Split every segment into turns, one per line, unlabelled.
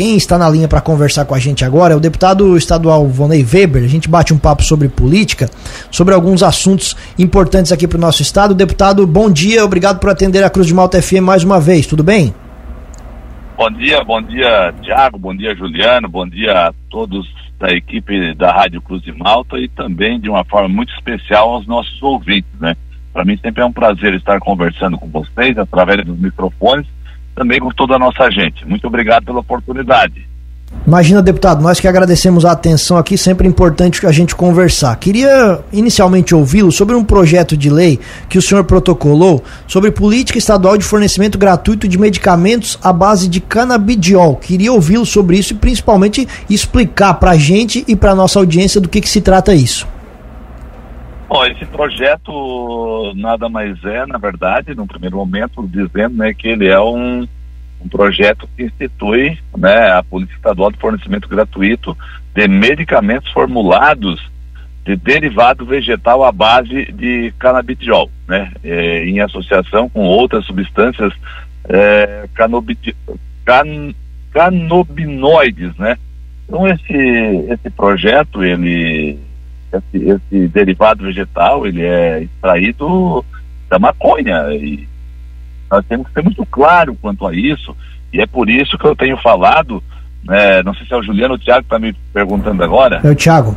Quem está na linha para conversar com a gente agora é o deputado estadual Vonei Weber. A gente bate um papo sobre política, sobre alguns assuntos importantes aqui para o nosso estado. Deputado, bom dia, obrigado por atender a Cruz de Malta FM mais uma vez, tudo bem?
Bom dia, bom dia, Tiago, bom dia, Juliano, bom dia a todos da equipe da Rádio Cruz de Malta e também, de uma forma muito especial, aos nossos ouvintes, né? Para mim sempre é um prazer estar conversando com vocês através dos microfones, também com toda a nossa gente. Muito obrigado pela oportunidade.
Imagina, deputado, nós que agradecemos a atenção aqui, sempre importante a gente conversar. Queria inicialmente ouvi-lo sobre um projeto de lei que o senhor protocolou sobre política estadual de fornecimento gratuito de medicamentos à base de canabidiol. Queria ouvi-lo sobre isso e principalmente explicar para a gente e para nossa audiência do que, que se trata isso.
Bom, esse projeto nada mais é, na verdade, no primeiro momento, dizendo né, que ele é um um projeto que institui né, a Polícia Estadual de Fornecimento Gratuito de medicamentos formulados de derivado vegetal à base de canabidiol, né, é, em associação com outras substâncias é, can, canobinoides, né. Então esse esse projeto ele esse, esse derivado vegetal ele é extraído da maconha e nós temos que ser muito claro quanto a isso, e é por isso que eu tenho falado, né, não sei se é o Juliano ou o Tiago que está me perguntando agora.
É o Tiago.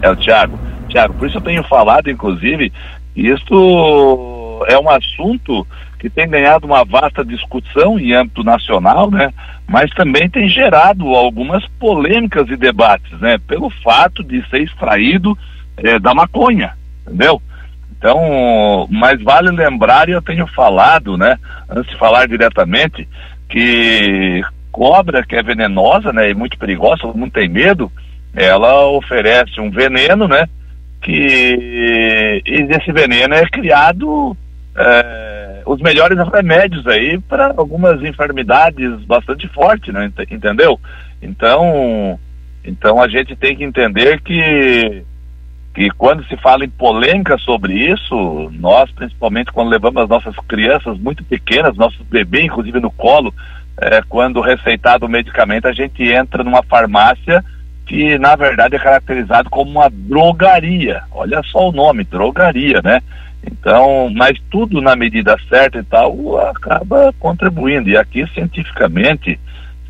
É o Tiago. Tiago, por isso eu tenho falado, inclusive, que isto é um assunto que tem ganhado uma vasta discussão em âmbito nacional, né? Mas também tem gerado algumas polêmicas e debates, né? Pelo fato de ser extraído é, da maconha, entendeu? Então, mas vale lembrar, e eu tenho falado, né, antes de falar diretamente, que cobra que é venenosa, né, e muito perigosa, todo mundo tem medo, ela oferece um veneno, né, que e esse veneno é criado é, os melhores remédios aí para algumas enfermidades bastante fortes, né, entendeu? Então, então a gente tem que entender que e quando se fala em polêmica sobre isso, nós, principalmente quando levamos as nossas crianças muito pequenas, nossos bebês, inclusive no colo, é, quando receitado o medicamento, a gente entra numa farmácia que, na verdade, é caracterizado como uma drogaria. Olha só o nome, drogaria, né? Então, mas tudo na medida certa e tal acaba contribuindo. E aqui, cientificamente,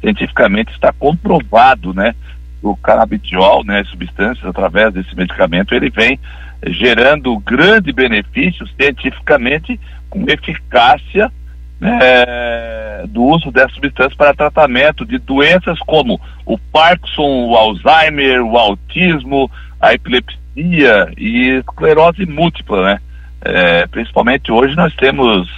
cientificamente está comprovado, né? o canabidiol, né, substâncias através desse medicamento, ele vem gerando grande benefício cientificamente com eficácia né, do uso dessa substância para tratamento de doenças como o Parkinson, o Alzheimer, o autismo, a epilepsia e esclerose múltipla, né? É, principalmente hoje nós temos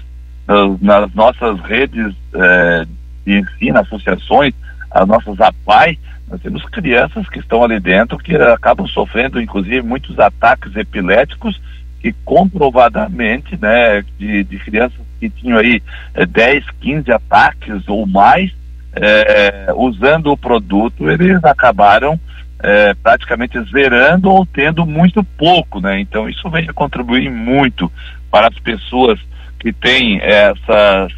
nas, nas nossas redes é, de ensino, associações, as nossas APAI, nós temos crianças que estão ali dentro que acabam sofrendo, inclusive, muitos ataques epiléticos que comprovadamente, né, de, de crianças que tinham aí é, 10, 15 ataques ou mais, é, usando o produto, eles acabaram é, praticamente zerando ou tendo muito pouco, né? Então isso vem a contribuir muito para as pessoas que têm essas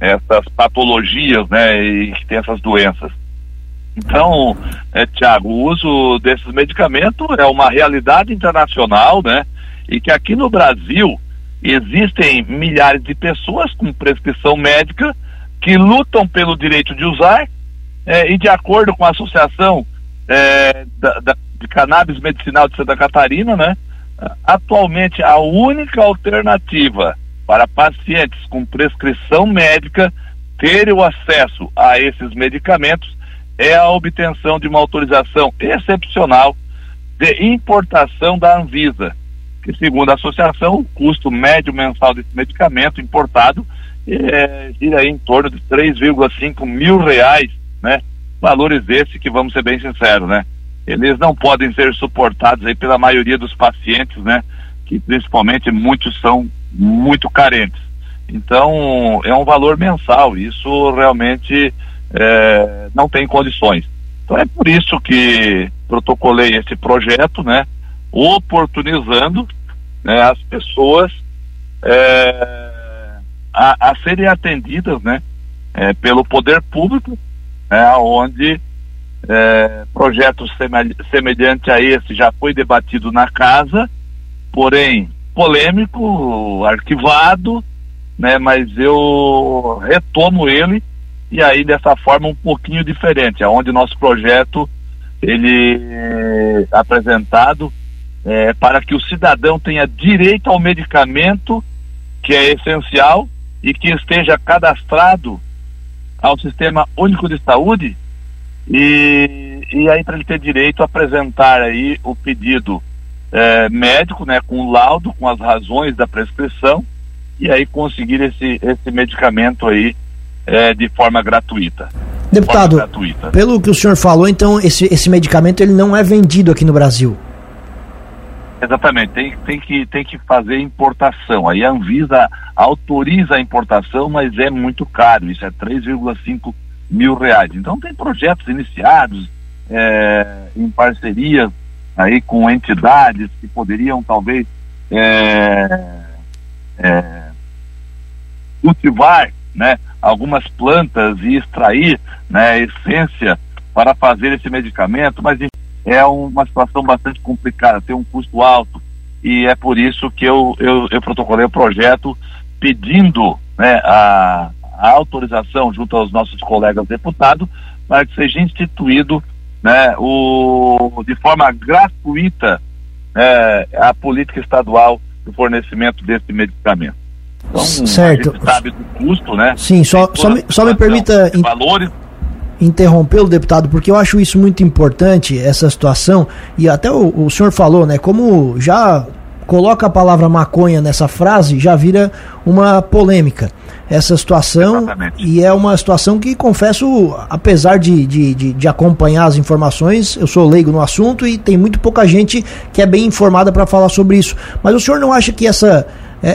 essas patologias, né, e que têm essas doenças. Então, é, Tiago, o uso desses medicamentos é uma realidade internacional, né? E que aqui no Brasil existem milhares de pessoas com prescrição médica que lutam pelo direito de usar é, e de acordo com a Associação é, da, da, de Cannabis Medicinal de Santa Catarina, né? Atualmente a única alternativa para pacientes com prescrição médica terem o acesso a esses medicamentos é a obtenção de uma autorização excepcional de importação da Anvisa, que segundo a associação, o custo médio mensal desse medicamento importado é, gira em torno de 3,5 mil reais, né? Valores esses que, vamos ser bem sinceros, né? Eles não podem ser suportados aí pela maioria dos pacientes, né? Que principalmente muitos são muito carentes. Então, é um valor mensal. Isso realmente é, não tem condições. Então é por isso que protocolei esse projeto, né, oportunizando né, as pessoas é, a, a, serem atendidas, né, é, pelo poder público, né, onde é, projeto semelhante a esse já foi debatido na casa, porém polêmico, arquivado, né, mas eu retomo ele e aí dessa forma um pouquinho diferente, aonde nosso projeto ele é apresentado é, para que o cidadão tenha direito ao medicamento que é essencial e que esteja cadastrado ao Sistema Único de Saúde e, e aí para ele ter direito a apresentar aí o pedido é, médico, né, com o laudo, com as razões da prescrição e aí conseguir esse, esse medicamento aí é, de forma gratuita.
Deputado, forma gratuita. pelo que o senhor falou, então esse, esse medicamento ele não é vendido aqui no Brasil?
Exatamente, tem, tem, que, tem que fazer importação. Aí a Anvisa autoriza a importação, mas é muito caro, isso é 3,5 mil reais. Então tem projetos iniciados é, em parceria aí com entidades que poderiam talvez é, é, cultivar né, algumas plantas e extrair né, essência para fazer esse medicamento, mas é uma situação bastante complicada, tem um custo alto e é por isso que eu, eu, eu protocolei o projeto pedindo né, a, a autorização junto aos nossos colegas deputados para que seja instituído né, o, de forma gratuita é, a política estadual do fornecimento desse medicamento.
Então, certo. a
gente sabe do custo, né?
Sim, só, só, me, só me permita.
Valores
interrompê-lo, deputado, porque eu acho isso muito importante, essa situação, e até o, o senhor falou, né, como já coloca a palavra maconha nessa frase, já vira uma polêmica essa situação Exatamente. e é uma situação que confesso, apesar de, de, de, de, acompanhar as informações, eu sou leigo no assunto e tem muito pouca gente que é bem informada para falar sobre isso. Mas o senhor não acha que essa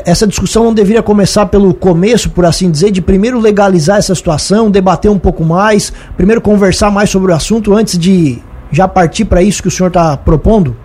essa discussão não deveria começar pelo começo, por assim dizer, de primeiro legalizar essa situação, debater um pouco mais, primeiro conversar mais sobre o assunto antes de já partir para isso que o senhor está propondo?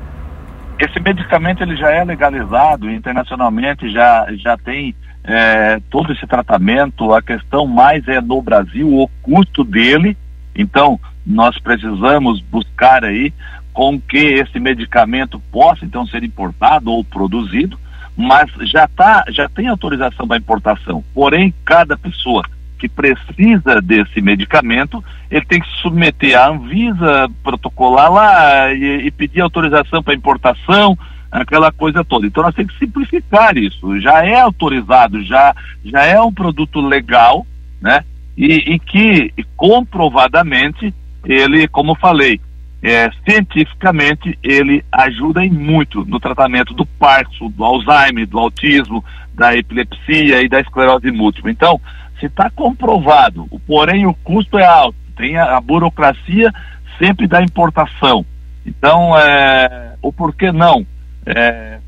Esse medicamento ele já é legalizado internacionalmente, já, já tem é, todo esse tratamento. A questão mais é no Brasil o custo dele. Então nós precisamos buscar aí com que esse medicamento possa então ser importado ou produzido mas já tá, já tem autorização da importação. Porém, cada pessoa que precisa desse medicamento, ele tem que submeter à Anvisa, protocolar lá e, e pedir autorização para importação, aquela coisa toda. Então nós temos que simplificar isso. Já é autorizado, já, já é um produto legal, né? E, e que comprovadamente ele, como falei, é, cientificamente ele ajuda em muito no tratamento do Parkinson, do Alzheimer, do autismo, da epilepsia e da esclerose múltipla. Então, se está comprovado, porém o custo é alto, tem a, a burocracia sempre da importação. Então, é, o porquê não? É,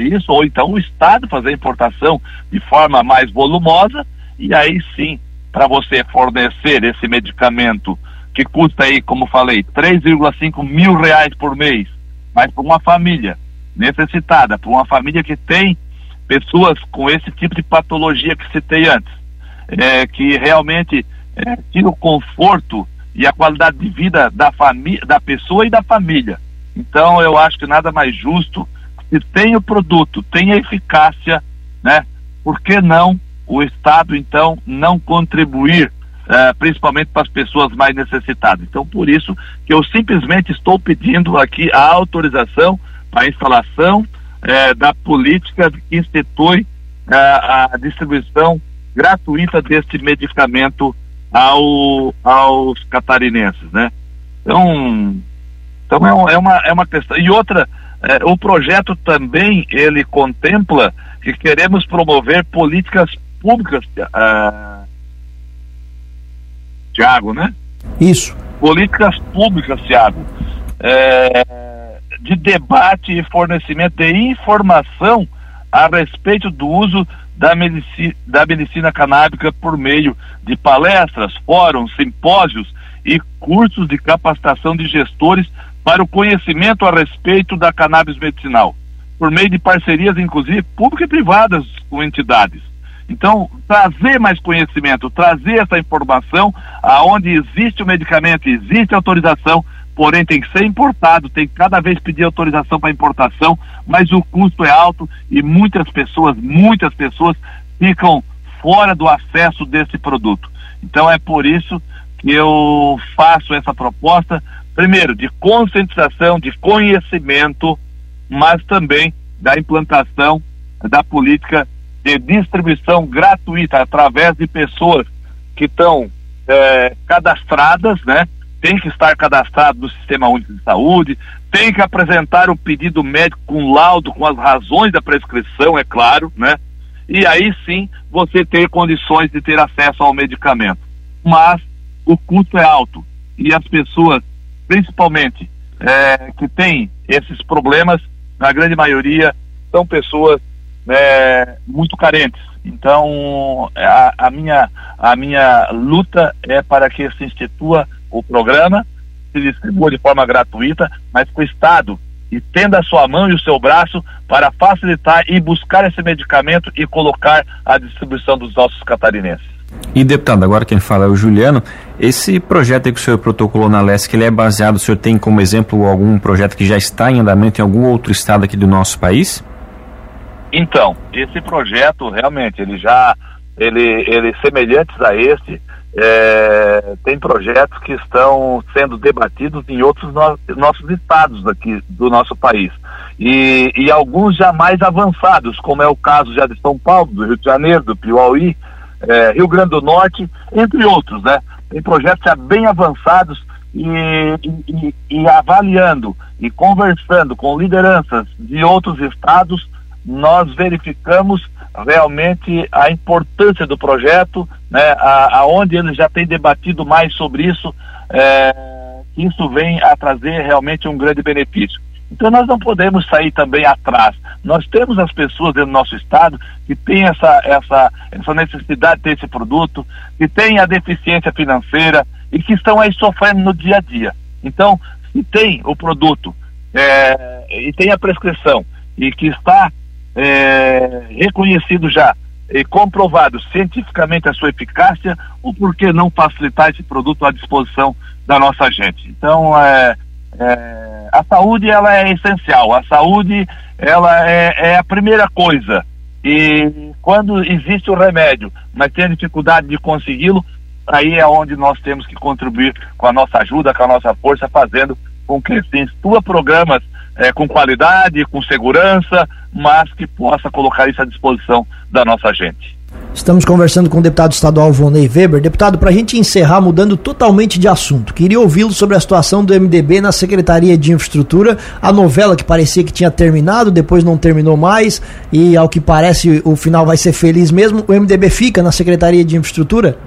isso, ou então o Estado fazer a importação de forma mais volumosa, e aí sim, para você fornecer esse medicamento que custa aí, como falei, 3,5 mil reais por mês, mas para uma família necessitada, para uma família que tem pessoas com esse tipo de patologia que citei antes, é, que realmente é, tira o conforto e a qualidade de vida da família, da pessoa e da família. Então eu acho que nada mais justo se tem o produto, tem a eficácia, né? Por que não o Estado então não contribuir uh, principalmente para as pessoas mais necessitadas. Então, por isso que eu simplesmente estou pedindo aqui a autorização para a instalação uh, da política que institui uh, a distribuição gratuita deste medicamento ao, aos catarinenses, né? Então, então é, é, uma, é uma questão. E outra, o projeto também ele contempla que queremos promover políticas públicas uh, Tiago, né?
Isso.
Políticas públicas, Tiago, é, de debate e fornecimento de informação a respeito do uso da medicina, da medicina canábica por meio de palestras, fóruns, simpósios e cursos de capacitação de gestores para o conhecimento a respeito da cannabis medicinal, por meio de parcerias, inclusive, públicas e privadas com entidades. Então, trazer mais conhecimento, trazer essa informação, aonde existe o medicamento, existe autorização, porém tem que ser importado, tem que cada vez pedir autorização para importação, mas o custo é alto e muitas pessoas, muitas pessoas ficam fora do acesso desse produto. Então é por isso que eu faço essa proposta, primeiro, de conscientização, de conhecimento, mas também da implantação da política de distribuição gratuita através de pessoas que estão é, cadastradas, né? Tem que estar cadastrado no Sistema Único de Saúde, tem que apresentar o pedido médico com laudo, com as razões da prescrição, é claro, né? E aí sim você ter condições de ter acesso ao medicamento. Mas o custo é alto e as pessoas, principalmente, é, que têm esses problemas, na grande maioria, são pessoas é, muito carentes. Então, a, a, minha, a minha luta é para que se institua o programa, se distribua de forma gratuita, mas que o Estado estenda a sua mão e o seu braço para facilitar e buscar esse medicamento e colocar à distribuição dos nossos catarinenses.
E deputado, agora quem fala é o Juliano. Esse projeto que o senhor protocolou na LESC, ele é baseado, o senhor tem como exemplo algum projeto que já está em andamento em algum outro estado aqui do nosso país?
Então, esse projeto realmente ele já ele, ele semelhantes a esse é, tem projetos que estão sendo debatidos em outros no, nossos estados aqui do nosso país e, e alguns já mais avançados, como é o caso já de São Paulo, do Rio de Janeiro, do Piauí, é, Rio Grande do Norte, entre outros, né? Tem projetos já bem avançados e, e, e avaliando e conversando com lideranças de outros estados nós verificamos realmente a importância do projeto, né, aonde ele já tem debatido mais sobre isso, é, isso vem a trazer realmente um grande benefício. Então nós não podemos sair também atrás. Nós temos as pessoas dentro do nosso estado que têm essa, essa, essa necessidade de ter esse produto, que têm a deficiência financeira e que estão aí sofrendo no dia a dia. Então, se tem o produto é, e tem a prescrição e que está é, reconhecido já e comprovado cientificamente a sua eficácia, o porquê não facilitar esse produto à disposição da nossa gente? Então, é, é, a saúde ela é essencial, a saúde ela é, é a primeira coisa. E quando existe o remédio, mas tem a dificuldade de consegui-lo, aí é onde nós temos que contribuir com a nossa ajuda, com a nossa força, fazendo com que se instua programas é, com qualidade, com segurança, mas que possa colocar isso à disposição da nossa gente.
Estamos conversando com o deputado estadual Vonei Weber. Deputado, para a gente encerrar, mudando totalmente de assunto, queria ouvi-lo sobre a situação do MDB na Secretaria de Infraestrutura. A novela que parecia que tinha terminado, depois não terminou mais, e ao que parece o final vai ser feliz mesmo. O MDB fica na Secretaria de Infraestrutura?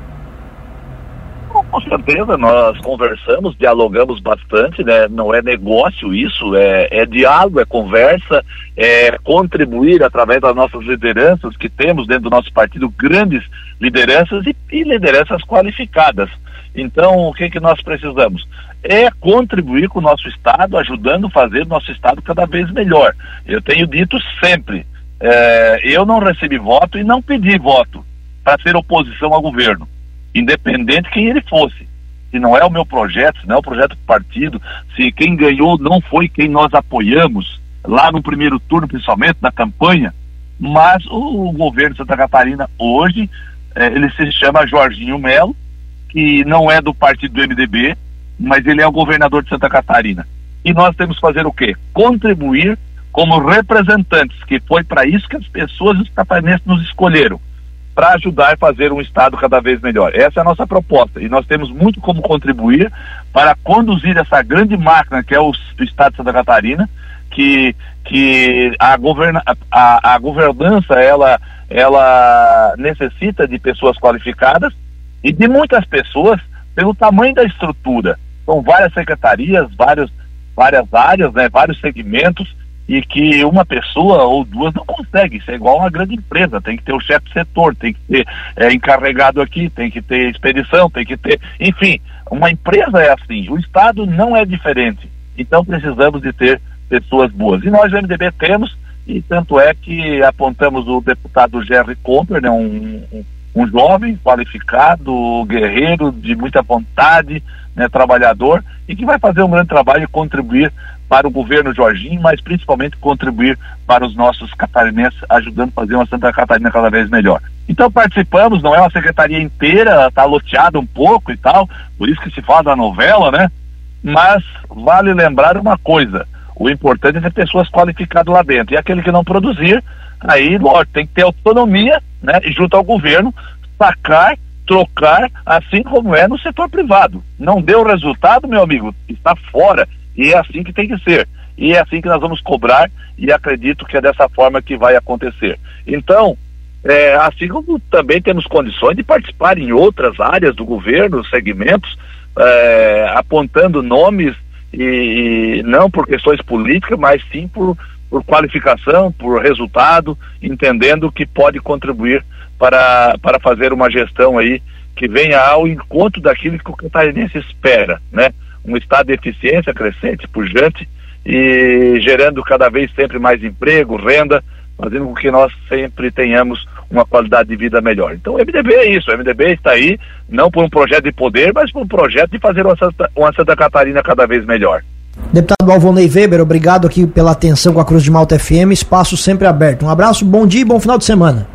Com certeza, nós conversamos, dialogamos bastante, né? Não é negócio isso, é, é diálogo, é conversa, é contribuir através das nossas lideranças que temos dentro do nosso partido, grandes lideranças e, e lideranças qualificadas. Então, o que, que nós precisamos? É contribuir com o nosso Estado, ajudando a fazer o nosso Estado cada vez melhor. Eu tenho dito sempre, é, eu não recebi voto e não pedi voto para ser oposição ao governo independente quem ele fosse. Se não é o meu projeto, se não é o projeto do partido, se quem ganhou não foi quem nós apoiamos, lá no primeiro turno, principalmente, na campanha, mas o governo de Santa Catarina hoje, eh, ele se chama Jorginho Melo, que não é do partido do MDB, mas ele é o governador de Santa Catarina. E nós temos que fazer o quê? Contribuir como representantes, que foi para isso que as pessoas os catarinenses nos escolheram para ajudar a fazer um Estado cada vez melhor. Essa é a nossa proposta e nós temos muito como contribuir para conduzir essa grande máquina que é o, Estado de Santa Catarina, que, que a, governa, a, a governança ela, ela necessita de pessoas qualificadas e de muitas pessoas pelo tamanho da estrutura. São várias secretarias, vários, várias áreas, né, vários segmentos e que uma pessoa ou duas não consegue. Isso é igual uma grande empresa. Tem que ter o chefe setor, tem que ter é, encarregado aqui, tem que ter expedição, tem que ter. Enfim, uma empresa é assim. O Estado não é diferente. Então precisamos de ter pessoas boas. E nós, do MDB, temos e tanto é que apontamos o deputado Jerry Comper, né, um, um, um jovem qualificado, guerreiro, de muita vontade, né, trabalhador, e que vai fazer um grande trabalho e contribuir para o governo Jorginho, mas principalmente contribuir para os nossos catarinenses, ajudando a fazer uma Santa Catarina cada vez melhor. Então participamos, não é uma secretaria inteira, está loteada um pouco e tal, por isso que se fala da novela, né? Mas vale lembrar uma coisa, o importante é ter pessoas qualificadas lá dentro. E aquele que não produzir, aí, lógico, tem que ter autonomia, né? E junto ao governo, sacar, trocar, assim como é no setor privado. Não deu resultado, meu amigo, está fora. E é assim que tem que ser. E é assim que nós vamos cobrar, e acredito que é dessa forma que vai acontecer. Então, é, assim como também temos condições de participar em outras áreas do governo, segmentos, é, apontando nomes e, e, não por questões políticas, mas sim por, por qualificação, por resultado, entendendo que pode contribuir para, para fazer uma gestão aí que venha ao encontro daquilo que o catarinense espera, né? Um estado de eficiência crescente, pujante e gerando cada vez sempre mais emprego, renda, fazendo com que nós sempre tenhamos uma qualidade de vida melhor. Então o MDB é isso, o MDB está aí não por um projeto de poder, mas por um projeto de fazer uma Santa, uma Santa Catarina cada vez melhor.
Deputado Alvonei Weber, obrigado aqui pela atenção com a Cruz de Malta FM, espaço sempre aberto. Um abraço, bom dia e bom final de semana.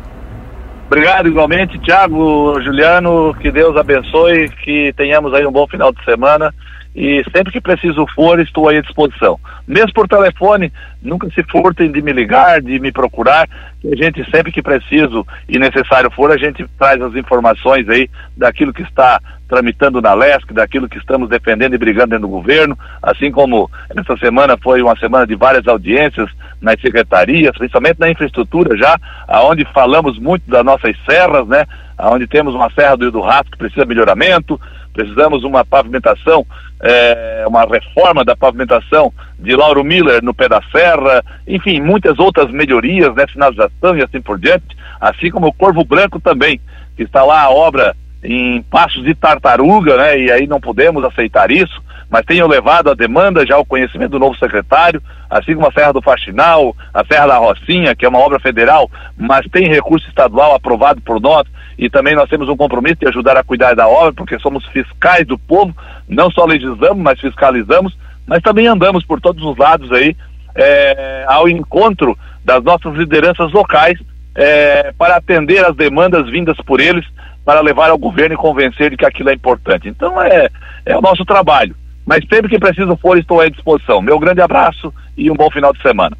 Obrigado igualmente, Tiago, Juliano, que Deus abençoe, que tenhamos aí um bom final de semana e sempre que preciso for, estou aí à disposição. Mesmo por telefone, nunca se furtem de me ligar, de me procurar, que a gente sempre que preciso e necessário for, a gente traz as informações aí daquilo que está tramitando na LESC, daquilo que estamos defendendo e brigando dentro do governo, assim como essa semana foi uma semana de várias audiências nas secretarias, principalmente na infraestrutura já, aonde falamos muito das nossas serras, né? Onde temos uma serra do Rio do Rato que precisa de melhoramento, precisamos uma pavimentação, é, uma reforma da pavimentação de Lauro Miller no pé da serra, enfim, muitas outras melhorias, né, sinalização e assim por diante, assim como o Corvo Branco também, que está lá a obra em passos de tartaruga, né, e aí não podemos aceitar isso, mas tenho levado a demanda já ao conhecimento do novo secretário, assim como a Serra do Faxinal, a Serra da Rocinha, que é uma obra federal, mas tem recurso estadual aprovado por nós, e também nós temos um compromisso de ajudar a cuidar da obra, porque somos fiscais do povo, não só legislamos, mas fiscalizamos, mas também andamos por todos os lados aí, é, ao encontro das nossas lideranças locais, é, para atender as demandas vindas por eles, para levar ao governo e convencer de que aquilo é importante. Então é, é o nosso trabalho. Mas sempre que preciso for, estou à disposição. Meu grande abraço e um bom final de semana.